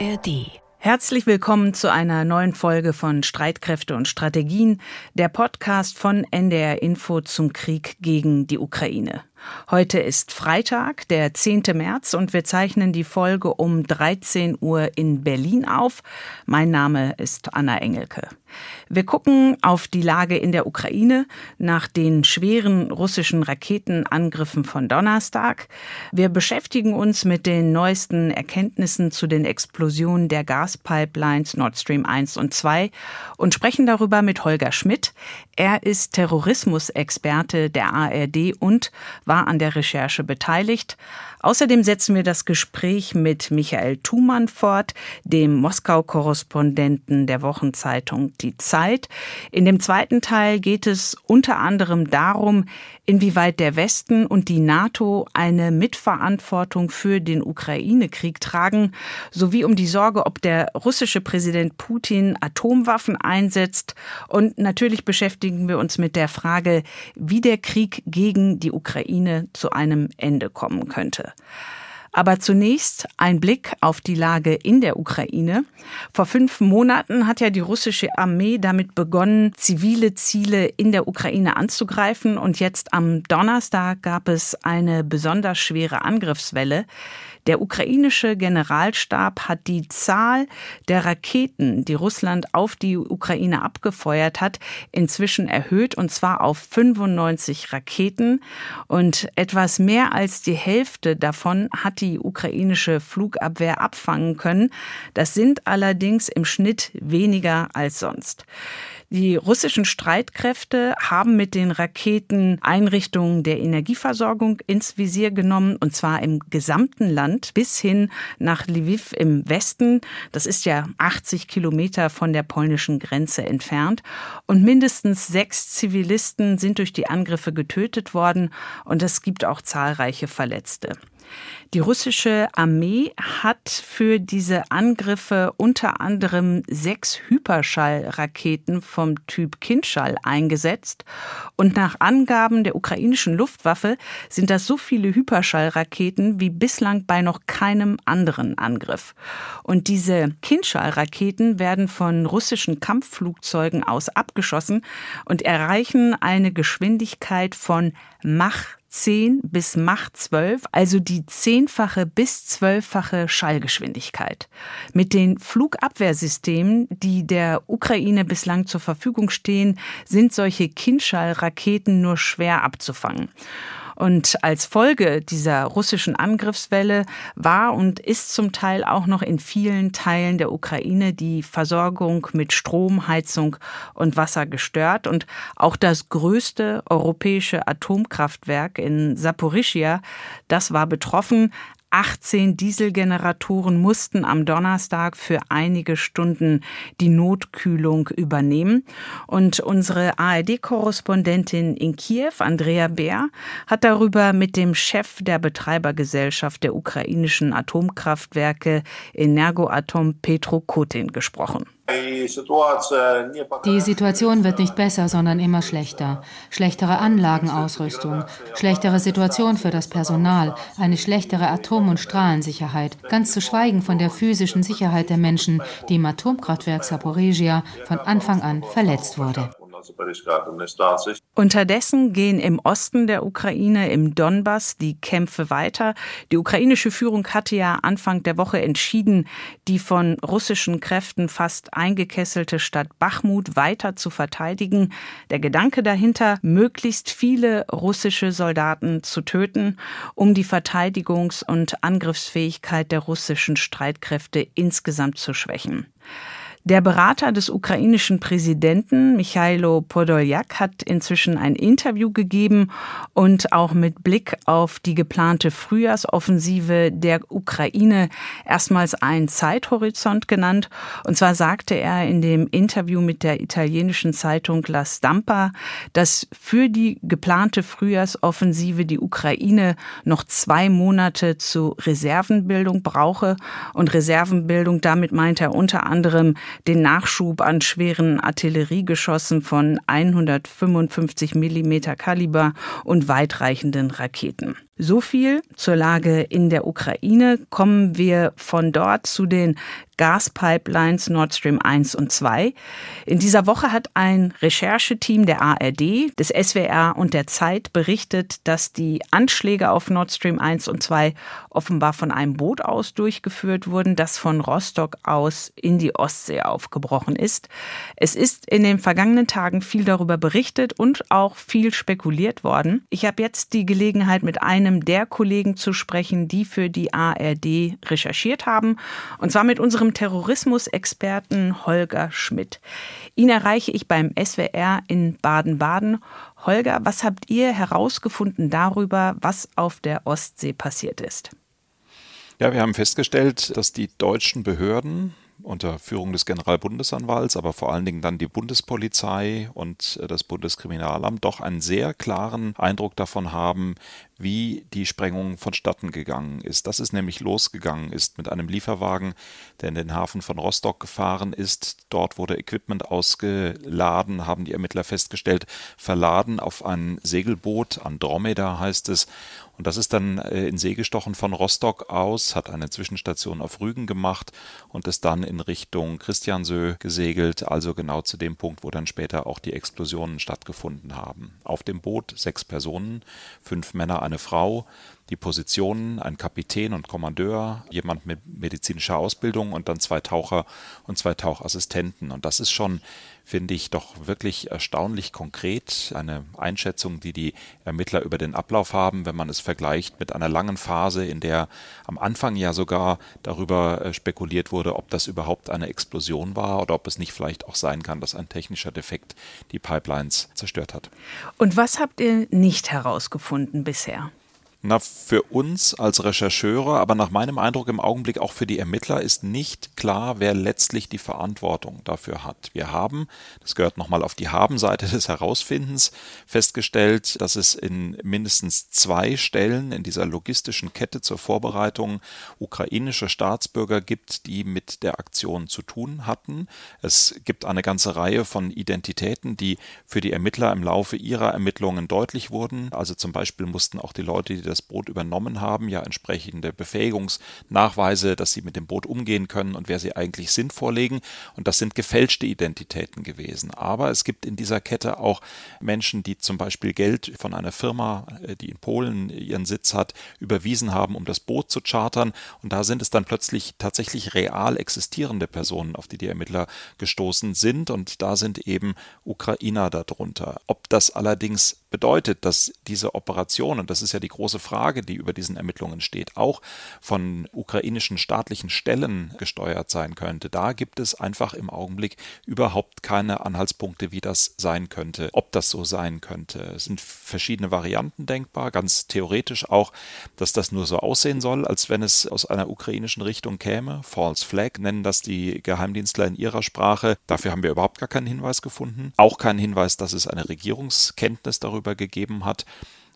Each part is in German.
ARD. Herzlich willkommen zu einer neuen Folge von Streitkräfte und Strategien, der Podcast von NDR Info zum Krieg gegen die Ukraine. Heute ist Freitag, der 10. März und wir zeichnen die Folge um 13 Uhr in Berlin auf. Mein Name ist Anna Engelke. Wir gucken auf die Lage in der Ukraine nach den schweren russischen Raketenangriffen von Donnerstag. Wir beschäftigen uns mit den neuesten Erkenntnissen zu den Explosionen der Gaspipelines Nord Stream 1 und 2 und sprechen darüber mit Holger Schmidt. Er ist Terrorismusexperte der ARD und war war an der Recherche beteiligt. Außerdem setzen wir das Gespräch mit Michael Thumann fort, dem Moskau-Korrespondenten der Wochenzeitung Die Zeit. In dem zweiten Teil geht es unter anderem darum, inwieweit der Westen und die NATO eine Mitverantwortung für den Ukraine-Krieg tragen, sowie um die Sorge, ob der russische Präsident Putin Atomwaffen einsetzt. Und natürlich beschäftigen wir uns mit der Frage, wie der Krieg gegen die Ukraine zu einem Ende kommen könnte. Aber zunächst ein Blick auf die Lage in der Ukraine. Vor fünf Monaten hat ja die russische Armee damit begonnen, zivile Ziele in der Ukraine anzugreifen. Und jetzt am Donnerstag gab es eine besonders schwere Angriffswelle. Der ukrainische Generalstab hat die Zahl der Raketen, die Russland auf die Ukraine abgefeuert hat, inzwischen erhöht und zwar auf 95 Raketen und etwas mehr als die Hälfte davon hat die ukrainische Flugabwehr abfangen können. Das sind allerdings im Schnitt weniger als sonst. Die russischen Streitkräfte haben mit den Raketen Einrichtungen der Energieversorgung ins Visier genommen, und zwar im gesamten Land bis hin nach Lviv im Westen. Das ist ja 80 Kilometer von der polnischen Grenze entfernt. Und mindestens sechs Zivilisten sind durch die Angriffe getötet worden, und es gibt auch zahlreiche Verletzte. Die russische Armee hat für diese Angriffe unter anderem sechs Hyperschallraketen vom Typ Kindschall eingesetzt. Und nach Angaben der ukrainischen Luftwaffe sind das so viele Hyperschallraketen wie bislang bei noch keinem anderen Angriff. Und diese Kindschallraketen werden von russischen Kampfflugzeugen aus abgeschossen und erreichen eine Geschwindigkeit von Mach 10 bis Macht 12, also die zehnfache bis zwölffache Schallgeschwindigkeit. Mit den Flugabwehrsystemen, die der Ukraine bislang zur Verfügung stehen, sind solche Kindschallraketen nur schwer abzufangen. Und als Folge dieser russischen Angriffswelle war und ist zum Teil auch noch in vielen Teilen der Ukraine die Versorgung mit Strom, Heizung und Wasser gestört. Und auch das größte europäische Atomkraftwerk in Saporischia, das war betroffen. 18 Dieselgeneratoren mussten am Donnerstag für einige Stunden die Notkühlung übernehmen. Und unsere ARD-Korrespondentin in Kiew, Andrea Bär, hat darüber mit dem Chef der Betreibergesellschaft der ukrainischen Atomkraftwerke Energoatom Petro Kotin gesprochen. Die Situation wird nicht besser, sondern immer schlechter. Schlechtere Anlagenausrüstung, schlechtere Situation für das Personal, eine schlechtere Atom- und Strahlensicherheit, ganz zu schweigen von der physischen Sicherheit der Menschen, die im Atomkraftwerk Saporegia von Anfang an verletzt wurde. Unterdessen gehen im Osten der Ukraine, im Donbass, die Kämpfe weiter. Die ukrainische Führung hatte ja Anfang der Woche entschieden, die von russischen Kräften fast eingekesselte Stadt Bachmut weiter zu verteidigen. Der Gedanke dahinter, möglichst viele russische Soldaten zu töten, um die Verteidigungs- und Angriffsfähigkeit der russischen Streitkräfte insgesamt zu schwächen. Der Berater des ukrainischen Präsidenten, Michailo Podoljak, hat inzwischen ein Interview gegeben und auch mit Blick auf die geplante Frühjahrsoffensive der Ukraine erstmals einen Zeithorizont genannt. Und zwar sagte er in dem Interview mit der italienischen Zeitung La Stampa, dass für die geplante Frühjahrsoffensive die Ukraine noch zwei Monate zu Reservenbildung brauche. Und Reservenbildung, damit meint er unter anderem den Nachschub an schweren Artilleriegeschossen von 155 Millimeter Kaliber und weitreichenden Raketen. So viel zur Lage in der Ukraine. Kommen wir von dort zu den Gaspipelines Nord Stream 1 und 2. In dieser Woche hat ein Rechercheteam der ARD, des SWR und der Zeit berichtet, dass die Anschläge auf Nord Stream 1 und 2 offenbar von einem Boot aus durchgeführt wurden, das von Rostock aus in die Ostsee aufgebrochen ist. Es ist in den vergangenen Tagen viel darüber berichtet und auch viel spekuliert worden. Ich habe jetzt die Gelegenheit, mit einem der Kollegen zu sprechen, die für die ARD recherchiert haben, und zwar mit unserem unserem Terrorismusexperten Holger Schmidt. Ihn erreiche ich beim SWR in Baden-Baden. Holger, was habt ihr herausgefunden darüber, was auf der Ostsee passiert ist? Ja, wir haben festgestellt, dass die deutschen Behörden unter Führung des Generalbundesanwalts, aber vor allen Dingen dann die Bundespolizei und äh, das Bundeskriminalamt doch einen sehr klaren Eindruck davon haben, wie die Sprengung vonstatten gegangen ist. Dass es nämlich losgegangen ist mit einem Lieferwagen, der in den Hafen von Rostock gefahren ist. Dort wurde Equipment ausgeladen, haben die Ermittler festgestellt, verladen auf ein Segelboot, Andromeda heißt es, und das ist dann äh, in See gestochen von Rostock aus, hat eine Zwischenstation auf Rügen gemacht und ist dann in Richtung Christiansö gesegelt, also genau zu dem Punkt, wo dann später auch die Explosionen stattgefunden haben. Auf dem Boot sechs Personen, fünf Männer, eine Frau, die Positionen, ein Kapitän und Kommandeur, jemand mit medizinischer Ausbildung und dann zwei Taucher und zwei Tauchassistenten. Und das ist schon finde ich doch wirklich erstaunlich konkret. Eine Einschätzung, die die Ermittler über den Ablauf haben, wenn man es vergleicht mit einer langen Phase, in der am Anfang ja sogar darüber äh, spekuliert wurde, ob das überhaupt eine Explosion war oder ob es nicht vielleicht auch sein kann, dass ein technischer Defekt die Pipelines zerstört hat. Und was habt ihr nicht herausgefunden bisher? Na, für uns als Rechercheure, aber nach meinem Eindruck im Augenblick auch für die Ermittler ist nicht klar, wer letztlich die Verantwortung dafür hat. Wir haben, das gehört nochmal auf die Habenseite des Herausfindens, festgestellt, dass es in mindestens zwei Stellen in dieser logistischen Kette zur Vorbereitung ukrainische Staatsbürger gibt, die mit der Aktion zu tun hatten. Es gibt eine ganze Reihe von Identitäten, die für die Ermittler im Laufe ihrer Ermittlungen deutlich wurden. Also zum Beispiel mussten auch die Leute, die das das Boot übernommen haben, ja entsprechende Befähigungsnachweise, dass sie mit dem Boot umgehen können und wer sie eigentlich sind, vorlegen. Und das sind gefälschte Identitäten gewesen. Aber es gibt in dieser Kette auch Menschen, die zum Beispiel Geld von einer Firma, äh, die in Polen ihren Sitz hat, überwiesen haben, um das Boot zu chartern. Und da sind es dann plötzlich tatsächlich real existierende Personen, auf die die Ermittler gestoßen sind. Und da sind eben Ukrainer darunter. Ob das allerdings bedeutet, dass diese Operation, und das ist ja die große Frage, die über diesen Ermittlungen steht, auch von ukrainischen staatlichen Stellen gesteuert sein könnte. Da gibt es einfach im Augenblick überhaupt keine Anhaltspunkte, wie das sein könnte, ob das so sein könnte. Es sind verschiedene Varianten denkbar, ganz theoretisch auch, dass das nur so aussehen soll, als wenn es aus einer ukrainischen Richtung käme. False Flag nennen das die Geheimdienstler in ihrer Sprache. Dafür haben wir überhaupt gar keinen Hinweis gefunden. Auch keinen Hinweis, dass es eine Regierungskenntnis darüber gegeben hat.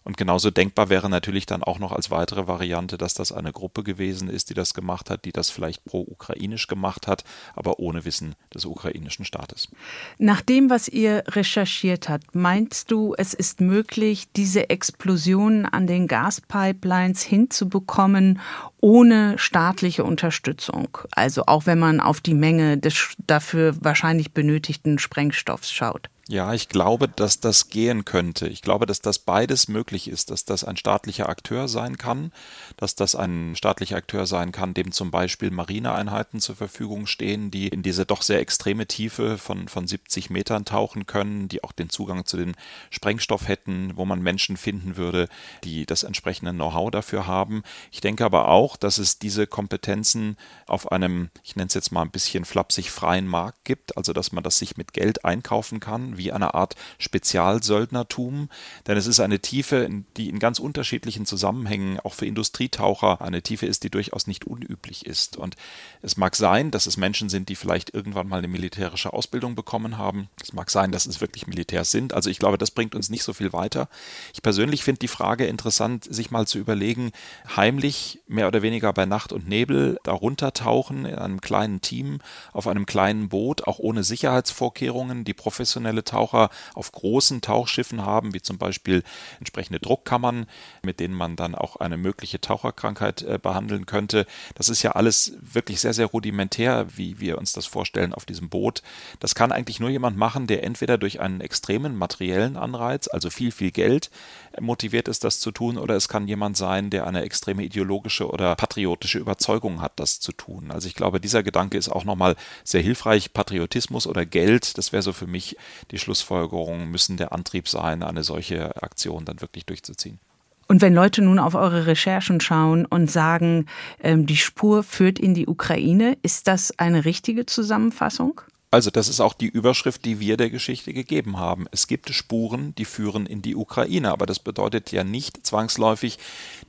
Und genauso denkbar wäre natürlich dann auch noch als weitere Variante, dass das eine Gruppe gewesen ist, die das gemacht hat, die das vielleicht pro-ukrainisch gemacht hat, aber ohne Wissen des ukrainischen Staates. Nach dem, was ihr recherchiert habt, meinst du, es ist möglich, diese Explosionen an den Gaspipelines hinzubekommen, ohne staatliche Unterstützung? Also auch wenn man auf die Menge des dafür wahrscheinlich benötigten Sprengstoffs schaut. Ja, ich glaube, dass das gehen könnte. Ich glaube, dass das beides möglich ist, dass das ein staatlicher Akteur sein kann, dass das ein staatlicher Akteur sein kann, dem zum Beispiel Marineeinheiten zur Verfügung stehen, die in diese doch sehr extreme Tiefe von, von 70 Metern tauchen können, die auch den Zugang zu den Sprengstoff hätten, wo man Menschen finden würde, die das entsprechende Know-how dafür haben. Ich denke aber auch, dass es diese Kompetenzen auf einem, ich nenne es jetzt mal ein bisschen flapsig, freien Markt gibt, also dass man das sich mit Geld einkaufen kann wie eine Art Spezialsöldnertum, denn es ist eine Tiefe, die in ganz unterschiedlichen Zusammenhängen auch für Industrietaucher eine Tiefe ist, die durchaus nicht unüblich ist. Und es mag sein, dass es Menschen sind, die vielleicht irgendwann mal eine militärische Ausbildung bekommen haben. Es mag sein, dass es wirklich Militärs sind. Also ich glaube, das bringt uns nicht so viel weiter. Ich persönlich finde die Frage interessant, sich mal zu überlegen, heimlich mehr oder weniger bei Nacht und Nebel darunter tauchen in einem kleinen Team auf einem kleinen Boot, auch ohne Sicherheitsvorkehrungen, die professionelle Taucher auf großen Tauchschiffen haben, wie zum Beispiel entsprechende Druckkammern, mit denen man dann auch eine mögliche Taucherkrankheit äh, behandeln könnte. Das ist ja alles wirklich sehr, sehr rudimentär, wie wir uns das vorstellen auf diesem Boot. Das kann eigentlich nur jemand machen, der entweder durch einen extremen materiellen Anreiz, also viel, viel Geld, motiviert ist, das zu tun, oder es kann jemand sein, der eine extreme ideologische oder patriotische Überzeugung hat, das zu tun. Also ich glaube, dieser Gedanke ist auch nochmal sehr hilfreich. Patriotismus oder Geld, das wäre so für mich die Schlussfolgerung, müssen der Antrieb sein, eine solche Aktion dann wirklich durchzuziehen. Und wenn Leute nun auf eure Recherchen schauen und sagen, ähm, die Spur führt in die Ukraine, ist das eine richtige Zusammenfassung? Also das ist auch die Überschrift, die wir der Geschichte gegeben haben. Es gibt Spuren, die führen in die Ukraine, aber das bedeutet ja nicht zwangsläufig,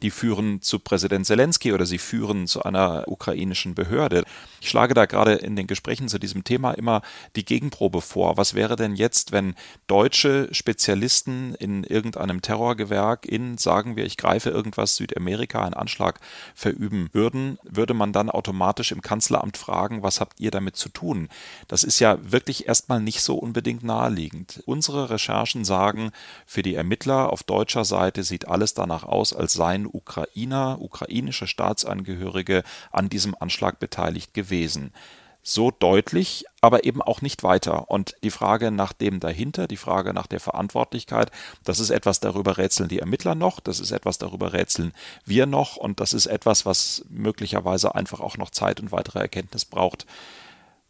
die führen zu Präsident Zelensky oder sie führen zu einer ukrainischen Behörde. Ich schlage da gerade in den Gesprächen zu diesem Thema immer die Gegenprobe vor. Was wäre denn jetzt, wenn deutsche Spezialisten in irgendeinem Terrorgewerk in, sagen wir, ich greife irgendwas Südamerika, einen Anschlag verüben würden, würde man dann automatisch im Kanzleramt fragen, was habt ihr damit zu tun? Das ist ja wirklich erstmal nicht so unbedingt naheliegend. Unsere Recherchen sagen, für die Ermittler auf deutscher Seite sieht alles danach aus, als seien Ukrainer, ukrainische Staatsangehörige an diesem Anschlag beteiligt gewesen so deutlich, aber eben auch nicht weiter. Und die Frage nach dem dahinter, die Frage nach der Verantwortlichkeit, das ist etwas, darüber rätseln die Ermittler noch, das ist etwas, darüber rätseln wir noch und das ist etwas, was möglicherweise einfach auch noch Zeit und weitere Erkenntnis braucht,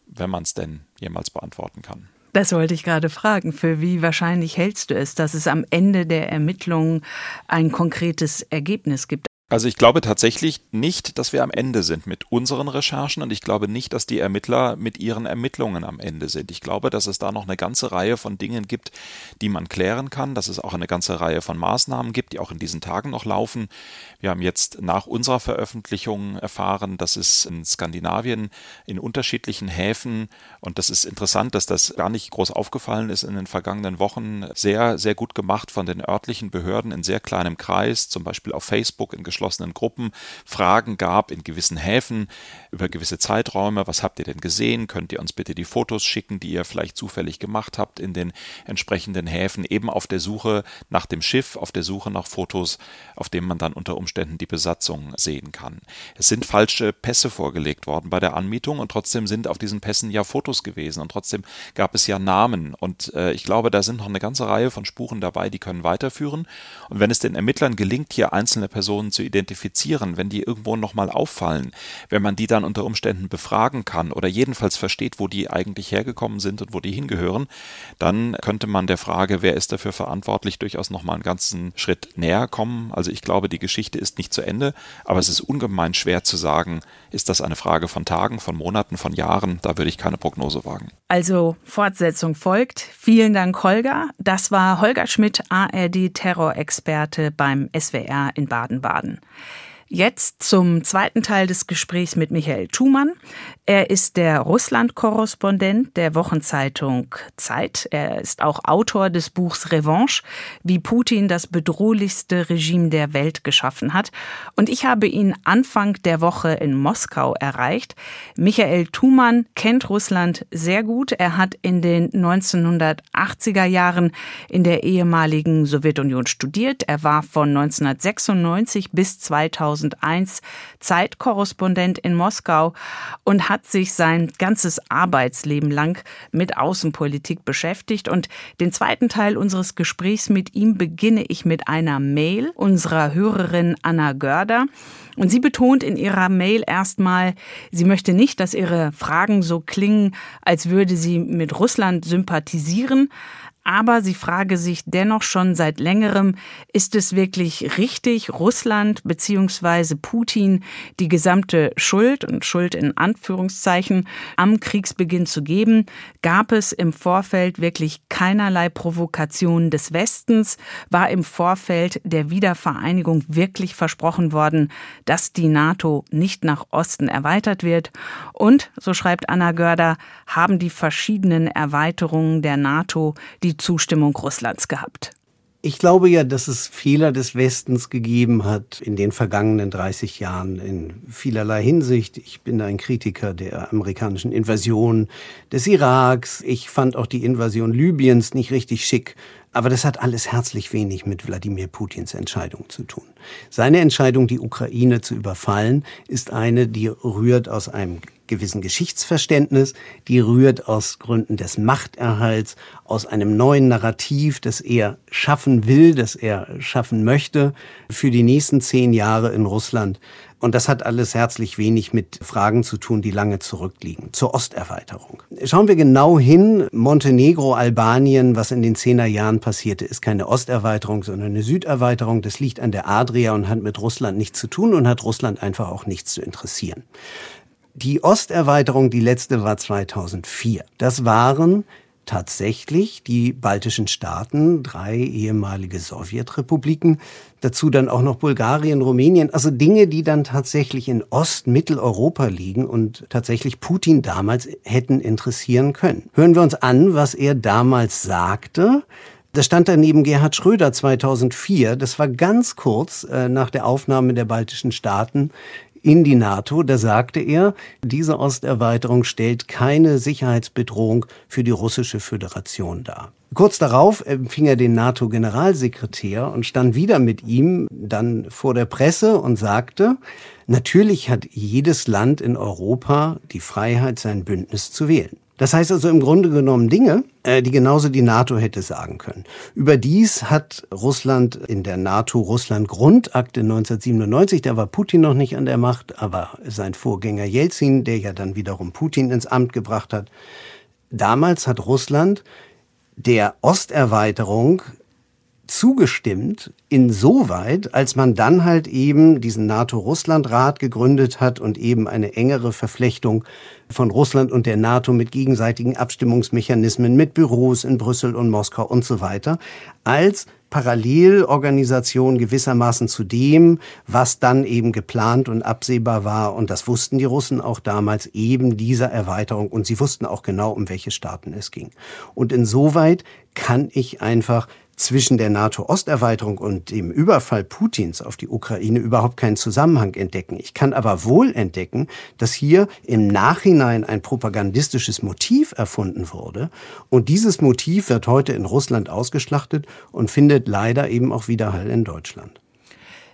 wenn man es denn jemals beantworten kann. Das wollte ich gerade fragen. Für wie wahrscheinlich hältst du es, dass es am Ende der Ermittlungen ein konkretes Ergebnis gibt? Also ich glaube tatsächlich nicht, dass wir am Ende sind mit unseren Recherchen und ich glaube nicht, dass die Ermittler mit ihren Ermittlungen am Ende sind. Ich glaube, dass es da noch eine ganze Reihe von Dingen gibt, die man klären kann, dass es auch eine ganze Reihe von Maßnahmen gibt, die auch in diesen Tagen noch laufen. Wir haben jetzt nach unserer Veröffentlichung erfahren, dass es in Skandinavien in unterschiedlichen Häfen und das ist interessant, dass das gar nicht groß aufgefallen ist in den vergangenen Wochen, sehr, sehr gut gemacht von den örtlichen Behörden in sehr kleinem Kreis, zum Beispiel auf Facebook in geschlossenen Gruppen Fragen gab in gewissen Häfen über gewisse Zeiträume. Was habt ihr denn gesehen? Könnt ihr uns bitte die Fotos schicken, die ihr vielleicht zufällig gemacht habt in den entsprechenden Häfen, eben auf der Suche nach dem Schiff, auf der Suche nach Fotos, auf denen man dann unter Umständen die Besatzung sehen kann. Es sind falsche Pässe vorgelegt worden bei der Anmietung und trotzdem sind auf diesen Pässen ja Fotos gewesen und trotzdem gab es ja Namen und äh, ich glaube, da sind noch eine ganze Reihe von Spuren dabei, die können weiterführen und wenn es den Ermittlern gelingt, hier einzelne Personen zu identifizieren, wenn die irgendwo nochmal auffallen, wenn man die dann unter Umständen befragen kann oder jedenfalls versteht, wo die eigentlich hergekommen sind und wo die hingehören, dann könnte man der Frage, wer ist dafür verantwortlich, durchaus nochmal einen ganzen Schritt näher kommen. Also ich glaube, die Geschichte ist nicht zu Ende, aber es ist ungemein schwer zu sagen, ist das eine Frage von Tagen, von Monaten, von Jahren? Da würde ich keine Prognose wagen. Also Fortsetzung folgt. Vielen Dank, Holger. Das war Holger Schmidt, ARD-Terrorexperte beim SWR in Baden-Baden. Jetzt zum zweiten Teil des Gesprächs mit Michael Thumann. Er ist der Russland-Korrespondent der Wochenzeitung Zeit. Er ist auch Autor des Buchs Revanche, wie Putin das bedrohlichste Regime der Welt geschaffen hat. Und ich habe ihn Anfang der Woche in Moskau erreicht. Michael Thumann kennt Russland sehr gut. Er hat in den 1980er Jahren in der ehemaligen Sowjetunion studiert. Er war von 1996 bis 2000 2001 Zeitkorrespondent in Moskau und hat sich sein ganzes Arbeitsleben lang mit Außenpolitik beschäftigt. Und den zweiten Teil unseres Gesprächs mit ihm beginne ich mit einer Mail unserer Hörerin Anna Görder. Und sie betont in ihrer Mail erstmal, sie möchte nicht, dass ihre Fragen so klingen, als würde sie mit Russland sympathisieren, aber sie frage sich dennoch schon seit längerem, ist es wirklich richtig, Russland bzw. Putin die gesamte Schuld und Schuld in Anführungszeichen am Kriegsbeginn zu geben? Gab es im Vorfeld wirklich keinerlei Provokation des Westens? War im Vorfeld der Wiedervereinigung wirklich versprochen worden, dass die NATO nicht nach Osten erweitert wird? Und, so schreibt Anna Görder, haben die verschiedenen Erweiterungen der NATO die Zustimmung Russlands gehabt. Ich glaube ja, dass es Fehler des Westens gegeben hat in den vergangenen 30 Jahren in vielerlei Hinsicht. Ich bin ein Kritiker der amerikanischen Invasion des Iraks. Ich fand auch die Invasion Libyens nicht richtig schick. Aber das hat alles herzlich wenig mit Wladimir Putins Entscheidung zu tun. Seine Entscheidung, die Ukraine zu überfallen, ist eine, die rührt aus einem gewissen Geschichtsverständnis, die rührt aus Gründen des Machterhalts, aus einem neuen Narrativ, das er schaffen will, das er schaffen möchte für die nächsten zehn Jahre in Russland. Und das hat alles herzlich wenig mit Fragen zu tun, die lange zurückliegen. Zur Osterweiterung. Schauen wir genau hin. Montenegro, Albanien, was in den Zehnerjahren passierte, ist keine Osterweiterung, sondern eine Süderweiterung. Das liegt an der Adria und hat mit Russland nichts zu tun und hat Russland einfach auch nichts zu interessieren. Die Osterweiterung, die letzte war 2004. Das waren tatsächlich die baltischen Staaten, drei ehemalige Sowjetrepubliken, dazu dann auch noch Bulgarien, Rumänien, also Dinge, die dann tatsächlich in Ost-Mitteleuropa liegen und tatsächlich Putin damals hätten interessieren können. Hören wir uns an, was er damals sagte. Das stand da neben Gerhard Schröder 2004. Das war ganz kurz äh, nach der Aufnahme der baltischen Staaten in die NATO. Da sagte er, diese Osterweiterung stellt keine Sicherheitsbedrohung für die russische Föderation dar. Kurz darauf empfing er den NATO-Generalsekretär und stand wieder mit ihm dann vor der Presse und sagte, natürlich hat jedes Land in Europa die Freiheit, sein Bündnis zu wählen. Das heißt also im Grunde genommen Dinge, äh, die genauso die NATO hätte sagen können. Überdies hat Russland in der NATO-Russland-Grundakte 1997, da war Putin noch nicht an der Macht, aber sein Vorgänger Jelzin, der ja dann wiederum Putin ins Amt gebracht hat, damals hat Russland der Osterweiterung zugestimmt, insoweit, als man dann halt eben diesen NATO-Russland-Rat gegründet hat und eben eine engere Verflechtung von Russland und der NATO mit gegenseitigen Abstimmungsmechanismen, mit Büros in Brüssel und Moskau und so weiter, als Parallelorganisation gewissermaßen zu dem, was dann eben geplant und absehbar war. Und das wussten die Russen auch damals eben dieser Erweiterung. Und sie wussten auch genau, um welche Staaten es ging. Und insoweit kann ich einfach zwischen der NATO-Osterweiterung und dem Überfall Putins auf die Ukraine überhaupt keinen Zusammenhang entdecken. Ich kann aber wohl entdecken, dass hier im Nachhinein ein propagandistisches Motiv erfunden wurde. Und dieses Motiv wird heute in Russland ausgeschlachtet und findet leider eben auch Widerhall in Deutschland.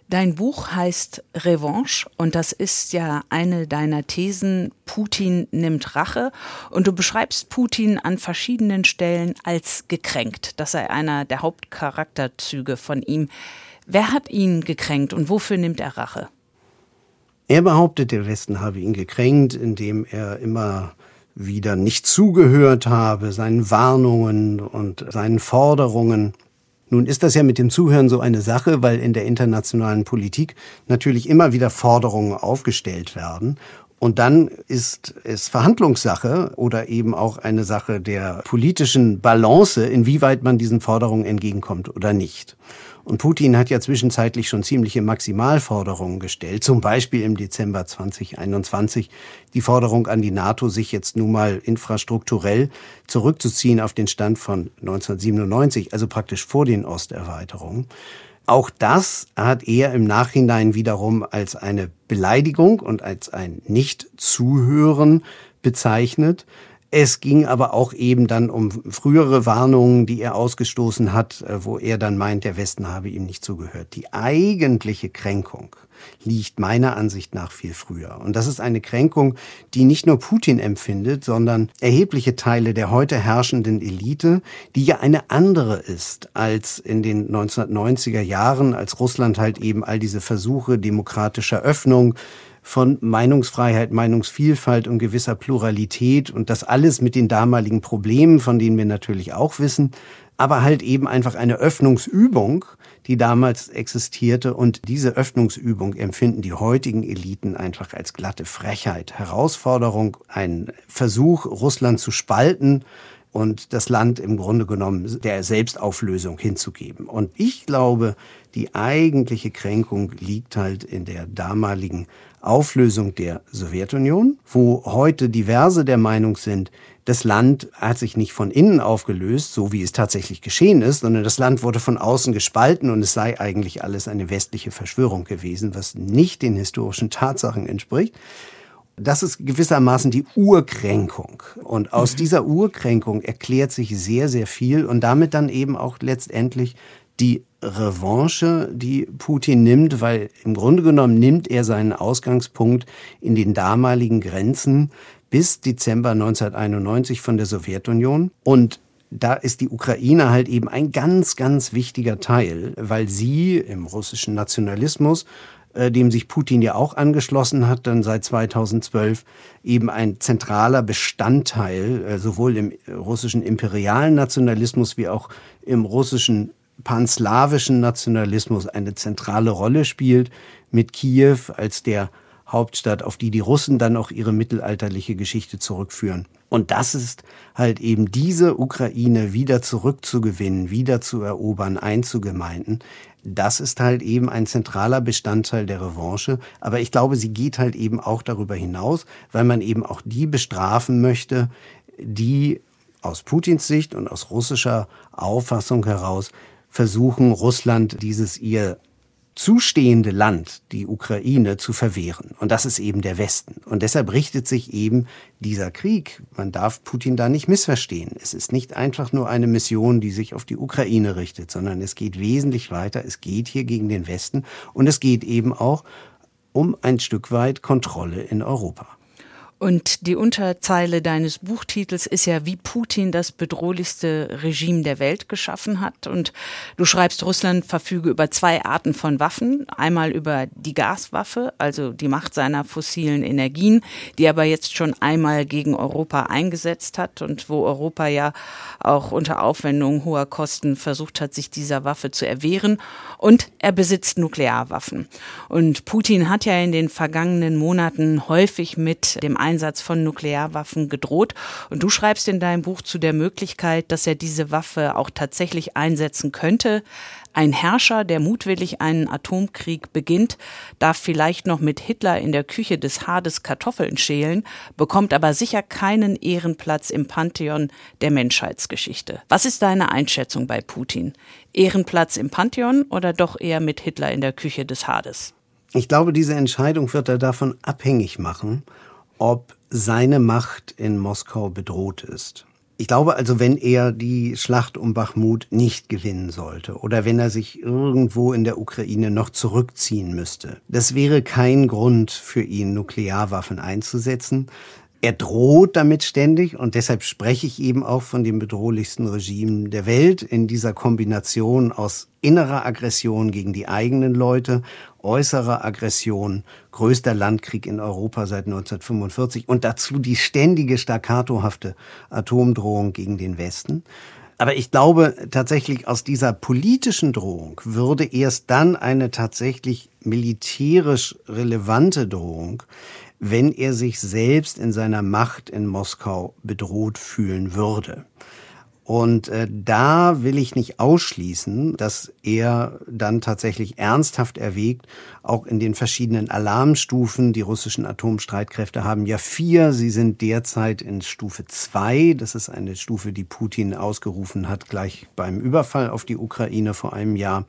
Dein Buch heißt Revanche und das ist ja eine deiner Thesen, Putin nimmt Rache und du beschreibst Putin an verschiedenen Stellen als gekränkt. Das sei einer der Hauptcharakterzüge von ihm. Wer hat ihn gekränkt und wofür nimmt er Rache? Er behauptet, der Westen habe ihn gekränkt, indem er immer wieder nicht zugehört habe, seinen Warnungen und seinen Forderungen. Nun ist das ja mit dem Zuhören so eine Sache, weil in der internationalen Politik natürlich immer wieder Forderungen aufgestellt werden. Und dann ist es Verhandlungssache oder eben auch eine Sache der politischen Balance, inwieweit man diesen Forderungen entgegenkommt oder nicht. Und Putin hat ja zwischenzeitlich schon ziemliche Maximalforderungen gestellt, zum Beispiel im Dezember 2021 die Forderung an die NATO, sich jetzt nun mal infrastrukturell zurückzuziehen auf den Stand von 1997, also praktisch vor den Osterweiterungen. Auch das hat er im Nachhinein wiederum als eine Beleidigung und als ein Nicht-Zuhören bezeichnet. Es ging aber auch eben dann um frühere Warnungen, die er ausgestoßen hat, äh, wo er dann meint, der Westen habe ihm nicht zugehört. Die eigentliche Kränkung liegt meiner Ansicht nach viel früher. Und das ist eine Kränkung, die nicht nur Putin empfindet, sondern erhebliche Teile der heute herrschenden Elite, die ja eine andere ist als in den 1990er Jahren, als Russland halt eben all diese Versuche demokratischer Öffnung, von Meinungsfreiheit, Meinungsvielfalt und gewisser Pluralität und das alles mit den damaligen Problemen, von denen wir natürlich auch wissen, aber halt eben einfach eine Öffnungsübung, die damals existierte. Und diese Öffnungsübung empfinden die heutigen Eliten einfach als glatte Frechheit, Herausforderung, ein Versuch, Russland zu spalten und das Land im Grunde genommen der Selbstauflösung hinzugeben. Und ich glaube, die eigentliche Kränkung liegt halt in der damaligen Auflösung der Sowjetunion, wo heute diverse der Meinung sind, das Land hat sich nicht von innen aufgelöst, so wie es tatsächlich geschehen ist, sondern das Land wurde von außen gespalten und es sei eigentlich alles eine westliche Verschwörung gewesen, was nicht den historischen Tatsachen entspricht. Das ist gewissermaßen die Urkränkung. Und aus mhm. dieser Urkränkung erklärt sich sehr, sehr viel und damit dann eben auch letztendlich die Revanche, die Putin nimmt, weil im Grunde genommen nimmt er seinen Ausgangspunkt in den damaligen Grenzen bis Dezember 1991 von der Sowjetunion. Und da ist die Ukraine halt eben ein ganz, ganz wichtiger Teil, weil sie im russischen Nationalismus äh, dem sich Putin ja auch angeschlossen hat, dann seit 2012 eben ein zentraler Bestandteil, äh, sowohl im russischen imperialen Nationalismus wie auch im russischen panslawischen Nationalismus eine zentrale Rolle spielt, mit Kiew als der Hauptstadt, auf die die Russen dann auch ihre mittelalterliche Geschichte zurückführen. Und das ist halt eben diese Ukraine wieder zurückzugewinnen, wieder zu erobern, einzugemeinden. Das ist halt eben ein zentraler Bestandteil der Revanche. Aber ich glaube, sie geht halt eben auch darüber hinaus, weil man eben auch die bestrafen möchte, die aus Putins Sicht und aus russischer Auffassung heraus versuchen, Russland dieses ihr zustehende Land, die Ukraine, zu verwehren. Und das ist eben der Westen. Und deshalb richtet sich eben dieser Krieg, man darf Putin da nicht missverstehen. Es ist nicht einfach nur eine Mission, die sich auf die Ukraine richtet, sondern es geht wesentlich weiter. Es geht hier gegen den Westen und es geht eben auch um ein Stück weit Kontrolle in Europa. Und die Unterzeile deines Buchtitels ist ja, wie Putin das bedrohlichste Regime der Welt geschaffen hat. Und du schreibst, Russland verfüge über zwei Arten von Waffen. Einmal über die Gaswaffe, also die Macht seiner fossilen Energien, die aber jetzt schon einmal gegen Europa eingesetzt hat und wo Europa ja auch unter Aufwendung hoher Kosten versucht hat, sich dieser Waffe zu erwehren. Und er besitzt Nuklearwaffen. Und Putin hat ja in den vergangenen Monaten häufig mit dem Einsatz von Nuklearwaffen gedroht. Und du schreibst in deinem Buch zu der Möglichkeit, dass er diese Waffe auch tatsächlich einsetzen könnte. Ein Herrscher, der mutwillig einen Atomkrieg beginnt, darf vielleicht noch mit Hitler in der Küche des Hades Kartoffeln schälen, bekommt aber sicher keinen Ehrenplatz im Pantheon der Menschheitsgeschichte. Was ist deine Einschätzung bei Putin? Ehrenplatz im Pantheon oder doch eher mit Hitler in der Küche des Hades? Ich glaube, diese Entscheidung wird er davon abhängig machen, ob seine Macht in Moskau bedroht ist. Ich glaube also, wenn er die Schlacht um Bachmut nicht gewinnen sollte oder wenn er sich irgendwo in der Ukraine noch zurückziehen müsste, das wäre kein Grund für ihn, Nuklearwaffen einzusetzen. Er droht damit ständig und deshalb spreche ich eben auch von dem bedrohlichsten Regime der Welt in dieser Kombination aus innerer Aggression gegen die eigenen Leute, äußerer Aggression, größter Landkrieg in Europa seit 1945 und dazu die ständige staccatohafte Atomdrohung gegen den Westen. Aber ich glaube tatsächlich, aus dieser politischen Drohung würde erst dann eine tatsächlich militärisch relevante Drohung wenn er sich selbst in seiner Macht in Moskau bedroht fühlen würde. Und äh, da will ich nicht ausschließen, dass er dann tatsächlich ernsthaft erwägt, auch in den verschiedenen Alarmstufen, die russischen Atomstreitkräfte haben ja vier, sie sind derzeit in Stufe zwei. Das ist eine Stufe, die Putin ausgerufen hat, gleich beim Überfall auf die Ukraine vor einem Jahr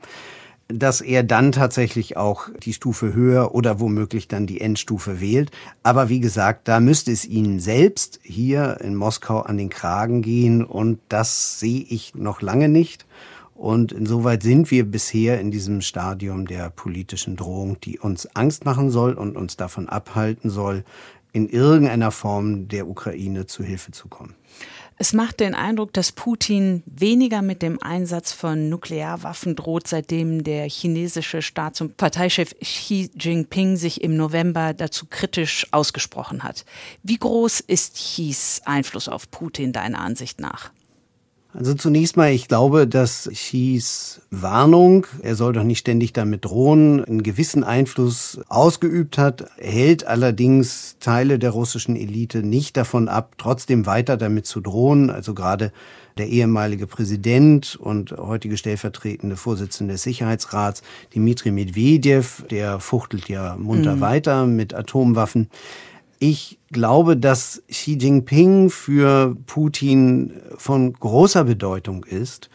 dass er dann tatsächlich auch die Stufe höher oder womöglich dann die Endstufe wählt. Aber wie gesagt, da müsste es Ihnen selbst hier in Moskau an den Kragen gehen und das sehe ich noch lange nicht. Und insoweit sind wir bisher in diesem Stadium der politischen Drohung, die uns Angst machen soll und uns davon abhalten soll, in irgendeiner Form der Ukraine zu Hilfe zu kommen. Es macht den Eindruck, dass Putin weniger mit dem Einsatz von Nuklearwaffen droht, seitdem der chinesische Staats- und Parteichef Xi Jinping sich im November dazu kritisch ausgesprochen hat. Wie groß ist Xis Einfluss auf Putin deiner Ansicht nach? Also zunächst mal, ich glaube, dass Xis Warnung, er soll doch nicht ständig damit drohen, einen gewissen Einfluss ausgeübt hat, hält allerdings Teile der russischen Elite nicht davon ab, trotzdem weiter damit zu drohen. Also gerade der ehemalige Präsident und heutige stellvertretende Vorsitzende des Sicherheitsrats, Dmitri Medvedev, der fuchtelt ja munter mhm. weiter mit Atomwaffen. Ich glaube, dass Xi Jinping für Putin von großer Bedeutung ist,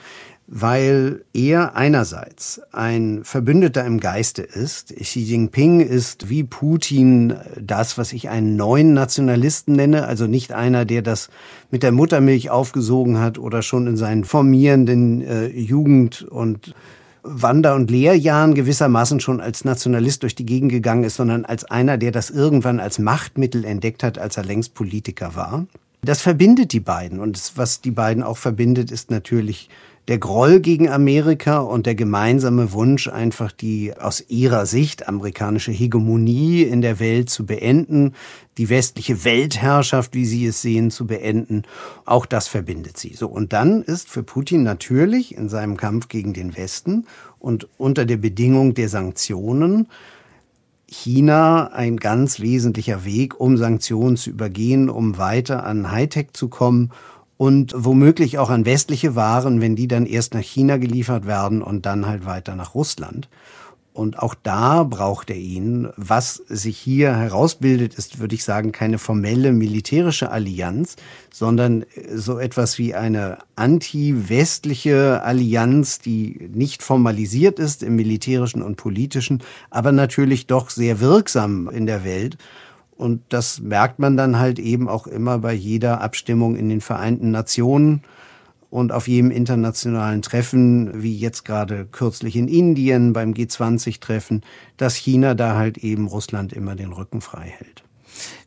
weil er einerseits ein Verbündeter im Geiste ist. Xi Jinping ist wie Putin das, was ich einen neuen Nationalisten nenne, also nicht einer, der das mit der Muttermilch aufgesogen hat oder schon in seinen formierenden äh, Jugend- und Wander- und Lehrjahren gewissermaßen schon als Nationalist durch die Gegend gegangen ist, sondern als einer, der das irgendwann als Machtmittel entdeckt hat, als er längst Politiker war. Das verbindet die beiden. Und was die beiden auch verbindet, ist natürlich der Groll gegen Amerika und der gemeinsame Wunsch, einfach die aus ihrer Sicht amerikanische Hegemonie in der Welt zu beenden, die westliche Weltherrschaft, wie sie es sehen, zu beenden. Auch das verbindet sie. So. Und dann ist für Putin natürlich in seinem Kampf gegen den Westen und unter der Bedingung der Sanktionen China ein ganz wesentlicher Weg, um Sanktionen zu übergehen, um weiter an Hightech zu kommen und womöglich auch an westliche Waren, wenn die dann erst nach China geliefert werden und dann halt weiter nach Russland. Und auch da braucht er ihn. Was sich hier herausbildet, ist, würde ich sagen, keine formelle militärische Allianz, sondern so etwas wie eine anti-westliche Allianz, die nicht formalisiert ist im militärischen und politischen, aber natürlich doch sehr wirksam in der Welt und das merkt man dann halt eben auch immer bei jeder Abstimmung in den Vereinten Nationen und auf jedem internationalen Treffen, wie jetzt gerade kürzlich in Indien beim G20-Treffen, dass China da halt eben Russland immer den Rücken frei hält.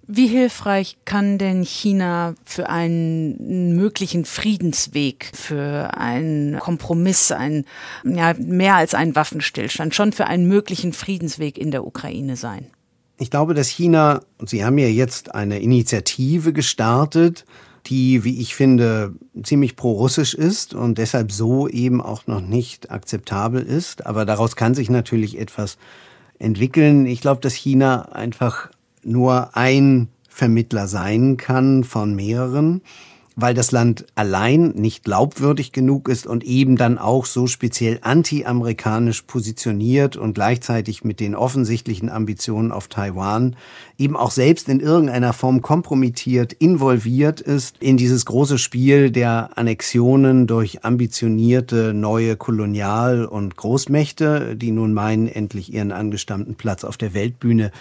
Wie hilfreich kann denn China für einen möglichen Friedensweg, für einen Kompromiss, ein, ja, mehr als einen Waffenstillstand, schon für einen möglichen Friedensweg in der Ukraine sein? Ich glaube, dass China, und Sie haben ja jetzt eine Initiative gestartet, die, wie ich finde, ziemlich pro-russisch ist und deshalb so eben auch noch nicht akzeptabel ist. Aber daraus kann sich natürlich etwas entwickeln. Ich glaube, dass China einfach nur ein Vermittler sein kann von mehreren weil das Land allein nicht glaubwürdig genug ist und eben dann auch so speziell anti-amerikanisch positioniert und gleichzeitig mit den offensichtlichen Ambitionen auf Taiwan eben auch selbst in irgendeiner Form kompromittiert, involviert ist in dieses große Spiel der Annexionen durch ambitionierte neue Kolonial- und Großmächte, die nun meinen, endlich ihren angestammten Platz auf der Weltbühne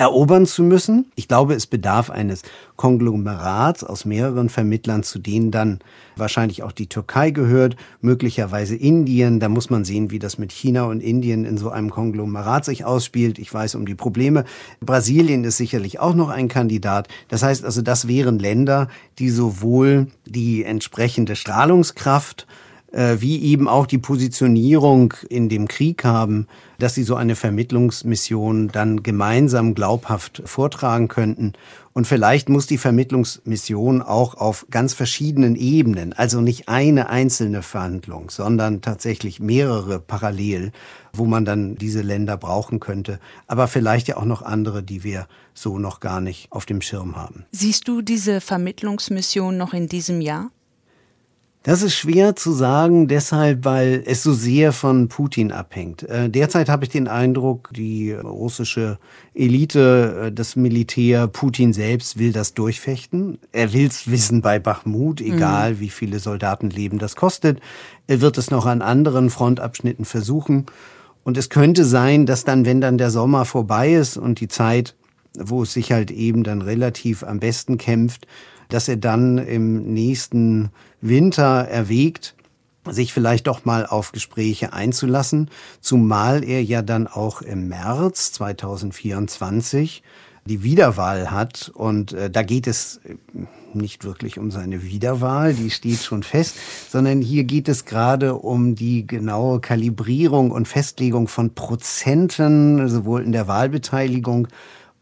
erobern zu müssen. Ich glaube, es bedarf eines Konglomerats aus mehreren Vermittlern, zu denen dann wahrscheinlich auch die Türkei gehört, möglicherweise Indien. Da muss man sehen, wie das mit China und Indien in so einem Konglomerat sich ausspielt. Ich weiß um die Probleme. Brasilien ist sicherlich auch noch ein Kandidat. Das heißt also, das wären Länder, die sowohl die entsprechende Strahlungskraft äh, wie eben auch die Positionierung in dem Krieg haben, dass sie so eine Vermittlungsmission dann gemeinsam glaubhaft vortragen könnten. Und vielleicht muss die Vermittlungsmission auch auf ganz verschiedenen Ebenen, also nicht eine einzelne Verhandlung, sondern tatsächlich mehrere parallel, wo man dann diese Länder brauchen könnte, aber vielleicht ja auch noch andere, die wir so noch gar nicht auf dem Schirm haben. Siehst du diese Vermittlungsmission noch in diesem Jahr? Das ist schwer zu sagen, deshalb, weil es so sehr von Putin abhängt. Äh, derzeit habe ich den Eindruck, die russische Elite, äh, das Militär, Putin selbst will das durchfechten. Er will es wissen bei Bachmut, egal mhm. wie viele Soldatenleben das kostet. Er wird es noch an anderen Frontabschnitten versuchen. Und es könnte sein, dass dann, wenn dann der Sommer vorbei ist und die Zeit, wo es sich halt eben dann relativ am besten kämpft, dass er dann im nächsten Winter erwägt, sich vielleicht doch mal auf Gespräche einzulassen, zumal er ja dann auch im März 2024 die Wiederwahl hat. Und äh, da geht es äh, nicht wirklich um seine Wiederwahl, die steht schon fest, sondern hier geht es gerade um die genaue Kalibrierung und Festlegung von Prozenten, sowohl in der Wahlbeteiligung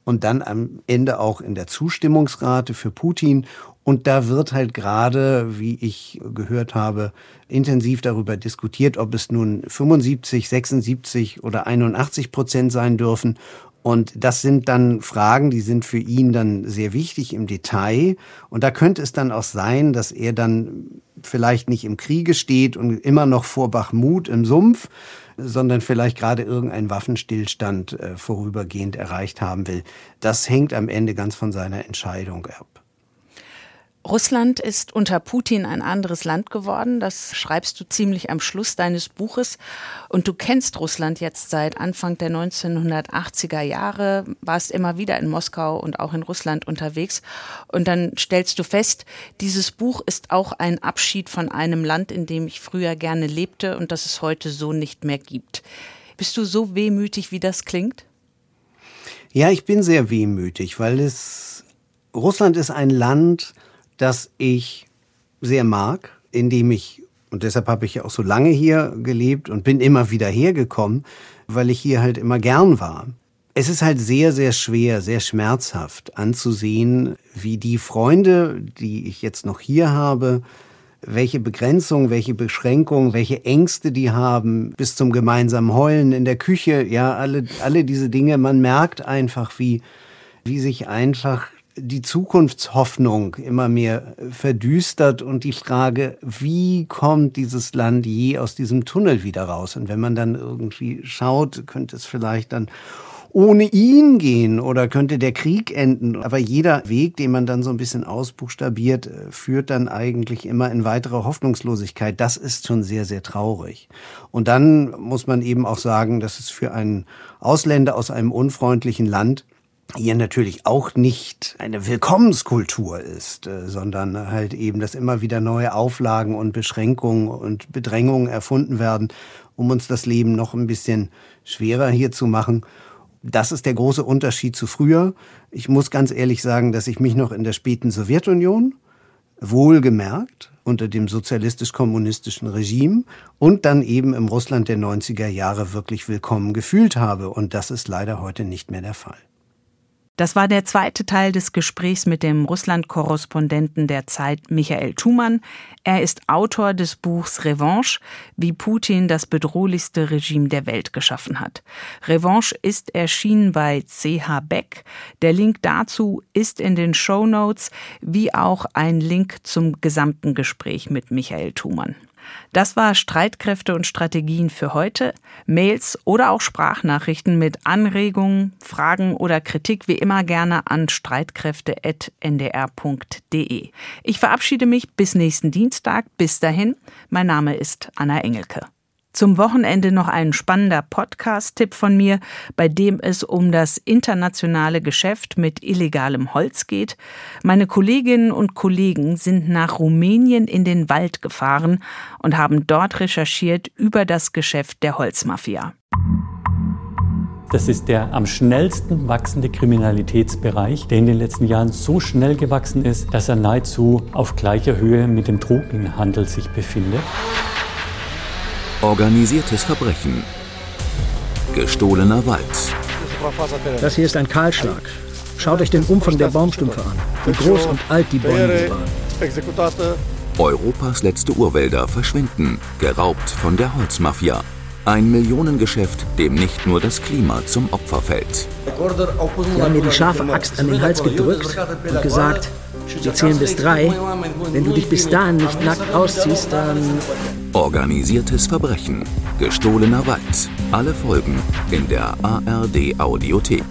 und dann am Ende auch in der Zustimmungsrate für Putin Und da wird halt gerade, wie ich gehört habe, intensiv darüber diskutiert, ob es nun 75, 76 oder 81 Prozent sein dürfen. Und das sind dann Fragen, die sind für ihn dann sehr wichtig im Detail. Und da könnte es dann auch sein, dass er dann vielleicht nicht im Kriege steht und immer noch vor Bachmut im Sumpf, sondern vielleicht gerade irgendeinen Waffenstillstand äh, vorübergehend erreicht haben will. Das hängt am Ende ganz von seiner Entscheidung ab. Russland ist unter Putin ein anderes Land geworden. Das schreibst du ziemlich am Schluss deines Buches. Und du kennst Russland jetzt seit Anfang der 1980er Jahre, warst immer wieder in Moskau und auch in Russland unterwegs. Und dann stellst du fest, dieses Buch ist auch ein Abschied von einem Land, in dem ich früher gerne lebte und das es heute so nicht mehr gibt. Bist du so wehmütig, wie das klingt? Ja, ich bin sehr wehmütig, weil es Russland ist ein Land, das ich sehr mag, in dem ich, und deshalb habe ich ja auch so lange hier gelebt und bin immer wieder hergekommen, weil ich hier halt immer gern war. Es ist halt sehr, sehr schwer, sehr schmerzhaft anzusehen, wie die Freunde, die ich jetzt noch hier habe, welche Begrenzungen, welche Beschränkungen, welche Ängste die haben, bis zum gemeinsamen Heulen in der Küche, ja, alle, alle diese Dinge. Man merkt einfach, wie, wie sich einfach die Zukunftshoffnung immer mehr verdüstert und die Frage, wie kommt dieses Land je aus diesem Tunnel wieder raus? Und wenn man dann irgendwie schaut, könnte es vielleicht dann ohne ihn gehen oder könnte der Krieg enden. Aber jeder Weg, den man dann so ein bisschen ausbuchstabiert, äh, führt dann eigentlich immer in weitere Hoffnungslosigkeit. Das ist schon sehr, sehr traurig. Und dann muss man eben auch sagen, dass es für einen Ausländer aus einem unfreundlichen Land hier natürlich auch nicht eine Willkommenskultur ist, äh, sondern halt eben, dass immer wieder neue Auflagen und Beschränkungen und Bedrängungen erfunden werden, um uns das Leben noch ein bisschen schwerer hier zu machen. Das ist der große Unterschied zu früher. Ich muss ganz ehrlich sagen, dass ich mich noch in der späten Sowjetunion wohlgemerkt unter dem sozialistisch-kommunistischen Regime und dann eben im Russland der 90er Jahre wirklich willkommen gefühlt habe. Und das ist leider heute nicht mehr der Fall. Das war der zweite Teil des Gesprächs mit dem Russland-Korrespondenten der Zeit Michael Thumann. Er ist Autor des Buchs Revanche, wie Putin das bedrohlichste Regime der Welt geschaffen hat. Revanche ist erschienen bei CH Beck. Der Link dazu ist in den Show Notes, wie auch ein Link zum gesamten Gespräch mit Michael Thumann. Das war Streitkräfte und Strategien für heute. Mails oder auch Sprachnachrichten mit Anregungen, Fragen oder Kritik wie immer gerne an streitkräfte.ndr.de. Ich verabschiede mich bis nächsten Dienstag. Bis dahin, mein Name ist Anna Engelke. Zum Wochenende noch ein spannender Podcast-Tipp von mir, bei dem es um das internationale Geschäft mit illegalem Holz geht. Meine Kolleginnen und Kollegen sind nach Rumänien in den Wald gefahren und haben dort recherchiert über das Geschäft der Holzmafia. Das ist der am schnellsten wachsende Kriminalitätsbereich, der in den letzten Jahren so schnell gewachsen ist, dass er nahezu auf gleicher Höhe mit dem Drogenhandel sich befindet. Organisiertes Verbrechen. Gestohlener Wald. Das hier ist ein Kahlschlag. Schaut euch den Umfang der Baumstümpfe an, wie groß und alt die Bäume waren. Europas letzte Urwälder verschwinden, geraubt von der Holzmafia. Ein Millionengeschäft, dem nicht nur das Klima zum Opfer fällt. Sie haben mir die scharfe Axt an den Hals gedrückt und gesagt, wir zählen bis drei. Wenn du dich bis dahin nicht nackt ausziehst, dann... Organisiertes Verbrechen. Gestohlener Wald. Alle Folgen in der ARD Audiothek.